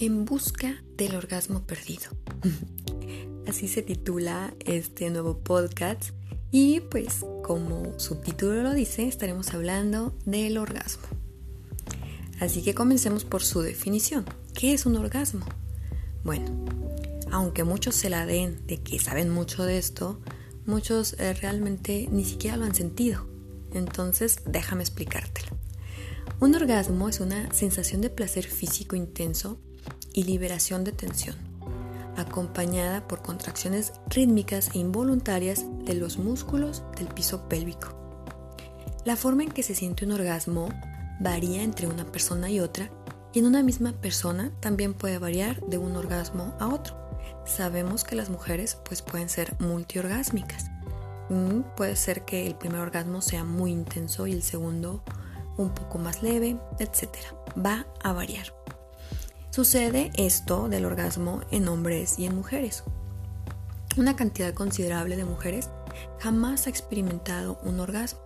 En busca del orgasmo perdido. Así se titula este nuevo podcast y pues como su título lo dice, estaremos hablando del orgasmo. Así que comencemos por su definición. ¿Qué es un orgasmo? Bueno, aunque muchos se la den de que saben mucho de esto, muchos eh, realmente ni siquiera lo han sentido. Entonces, déjame explicártelo. Un orgasmo es una sensación de placer físico intenso y liberación de tensión, acompañada por contracciones rítmicas e involuntarias de los músculos del piso pélvico. La forma en que se siente un orgasmo varía entre una persona y otra y en una misma persona también puede variar de un orgasmo a otro. Sabemos que las mujeres pues pueden ser multiorgásmicas. Mm, puede ser que el primer orgasmo sea muy intenso y el segundo un poco más leve, etc. Va a variar. Sucede esto del orgasmo en hombres y en mujeres. Una cantidad considerable de mujeres jamás ha experimentado un orgasmo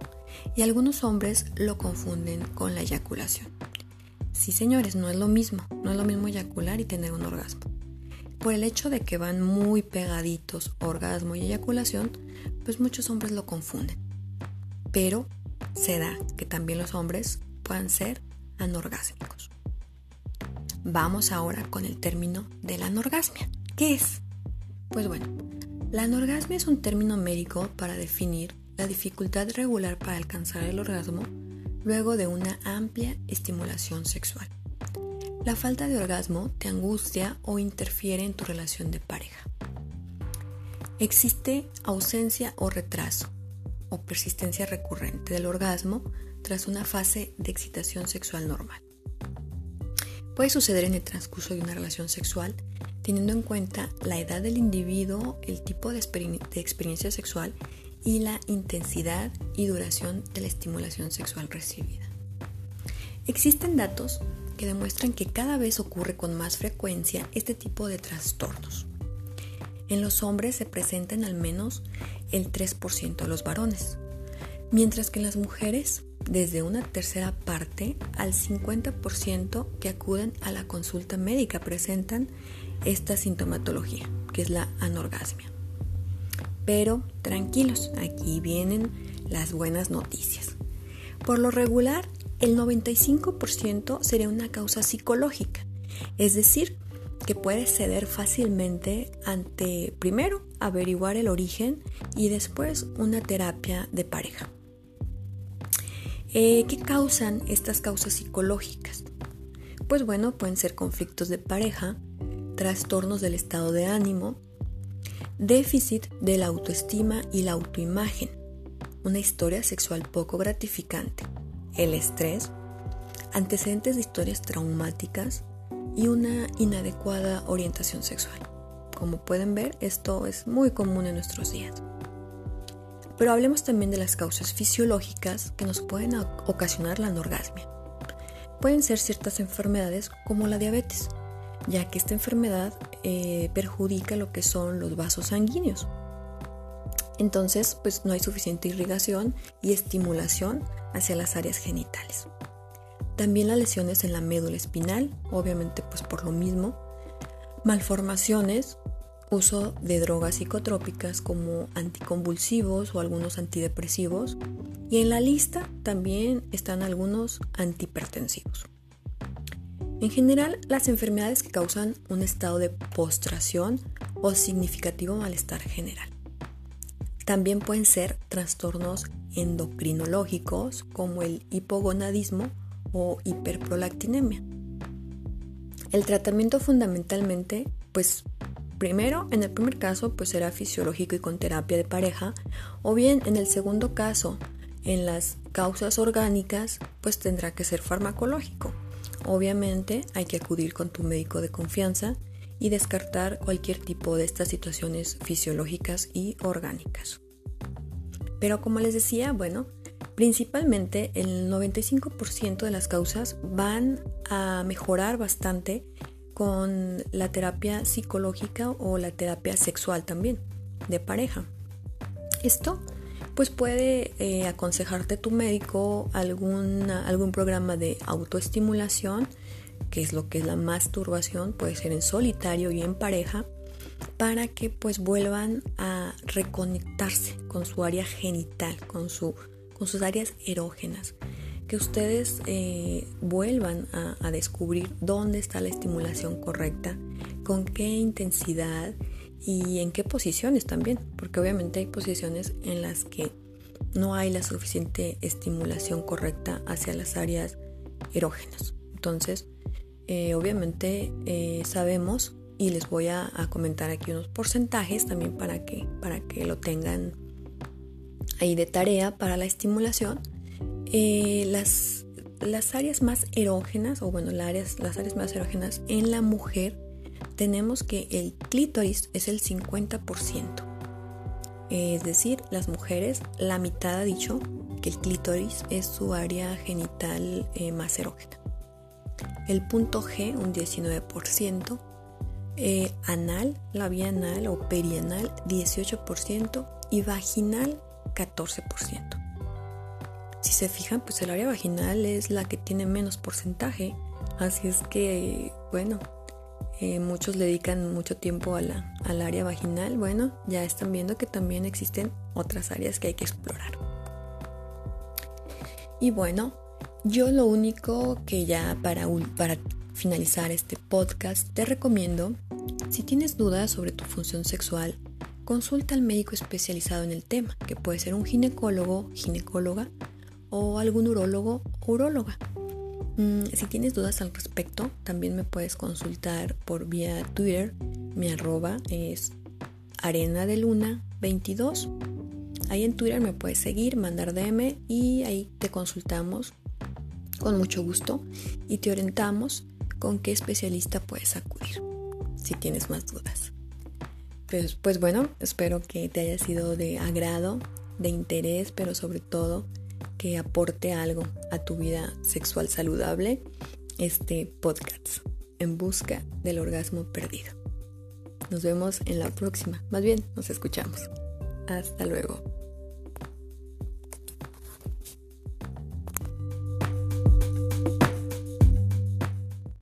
y algunos hombres lo confunden con la eyaculación. Sí, señores, no es lo mismo, no es lo mismo eyacular y tener un orgasmo. Por el hecho de que van muy pegaditos orgasmo y eyaculación, pues muchos hombres lo confunden. Pero se da que también los hombres puedan ser anorgásmicos. Vamos ahora con el término de la anorgasmia. ¿Qué es? Pues bueno, la anorgasmia es un término médico para definir la dificultad regular para alcanzar el orgasmo luego de una amplia estimulación sexual. La falta de orgasmo te angustia o interfiere en tu relación de pareja. Existe ausencia o retraso o persistencia recurrente del orgasmo tras una fase de excitación sexual normal. Puede suceder en el transcurso de una relación sexual teniendo en cuenta la edad del individuo, el tipo de, experiencia sexual y la intensidad y duración de la estimulación sexual recibida. Existen datos que demuestran que cada vez ocurre con más frecuencia este tipo de trastornos. En los hombres se presentan al menos el 3% de los varones, mientras que en las mujeres desde una tercera parte al 50% que acuden a la consulta médica presentan esta sintomatología, que es la anorgasmia. Pero tranquilos, aquí vienen las buenas noticias. Por lo regular, el 95% sería una causa psicológica, es decir, que puede ceder fácilmente ante, primero, averiguar el origen y después una terapia de pareja. Eh, ¿Qué causan estas causas psicológicas? Pues bueno, pueden ser conflictos de pareja, trastornos del estado de ánimo, déficit de la autoestima y la autoimagen, una historia sexual poco gratificante, el estrés, antecedentes de historias traumáticas y una inadecuada orientación sexual. Como pueden ver, esto es muy común en nuestros días. Pero hablemos también de las causas fisiológicas que nos pueden ocasionar la anorgasmia. Pueden ser ciertas enfermedades como la diabetes, ya que esta enfermedad eh, perjudica lo que son los vasos sanguíneos. Entonces, pues no hay suficiente irrigación y estimulación hacia las áreas genitales. También las lesiones en la médula espinal, obviamente pues por lo mismo. Malformaciones uso de drogas psicotrópicas como anticonvulsivos o algunos antidepresivos y en la lista también están algunos antihipertensivos. En general, las enfermedades que causan un estado de postración o significativo malestar general. También pueden ser trastornos endocrinológicos como el hipogonadismo o hiperprolactinemia. El tratamiento fundamentalmente pues Primero, en el primer caso, pues será fisiológico y con terapia de pareja, o bien en el segundo caso, en las causas orgánicas, pues tendrá que ser farmacológico. Obviamente hay que acudir con tu médico de confianza y descartar cualquier tipo de estas situaciones fisiológicas y orgánicas. Pero como les decía, bueno, principalmente el 95% de las causas van a mejorar bastante con la terapia psicológica o la terapia sexual también, de pareja. Esto pues puede eh, aconsejarte tu médico algún programa de autoestimulación que es lo que es la masturbación, puede ser en solitario y en pareja, para que pues vuelvan a reconectarse con su área genital, con, su, con sus áreas erógenas. Que ustedes eh, vuelvan a, a descubrir dónde está la estimulación correcta, con qué intensidad y en qué posiciones también, porque obviamente hay posiciones en las que no hay la suficiente estimulación correcta hacia las áreas erógenas. Entonces, eh, obviamente eh, sabemos y les voy a, comentar aquí unos porcentajes también para que, para que lo tengan ahí de tarea para la estimulación. Eh, las, las áreas más erógenas, o bueno, las áreas, las áreas más erógenas en la mujer, tenemos que el clítoris es el 50%. Es decir, las mujeres, la mitad ha dicho que el clítoris es su área genital eh, más erógena. El punto G, un 19%. Eh, anal, la vía anal o perianal, 18%. Y vaginal, 14%. Si se fijan, pues el área vaginal es la que tiene menos porcentaje. Así es que, bueno, eh, muchos le dedican mucho tiempo a la, al área vaginal. Bueno, ya están viendo que también existen otras áreas que hay que explorar. Y bueno, yo lo único que ya para, para finalizar este podcast te recomiendo, si tienes dudas sobre tu función sexual, consulta al médico especializado en el tema, que puede ser un ginecólogo, ginecóloga o algún urólogo o uróloga. Mm, si tienes dudas al respecto, también me puedes consultar por vía Twitter. Mi arroba es arena de luna 22. Ahí en Twitter me puedes seguir, mandar DM y ahí te consultamos con mucho gusto y te orientamos con qué especialista puedes acudir si tienes más dudas. Pues, pues bueno, espero que te haya sido de agrado, de interés, pero sobre todo que aporte algo a tu vida sexual saludable este podcast en busca del orgasmo perdido. Nos vemos en la próxima, más bien nos escuchamos. Hasta luego.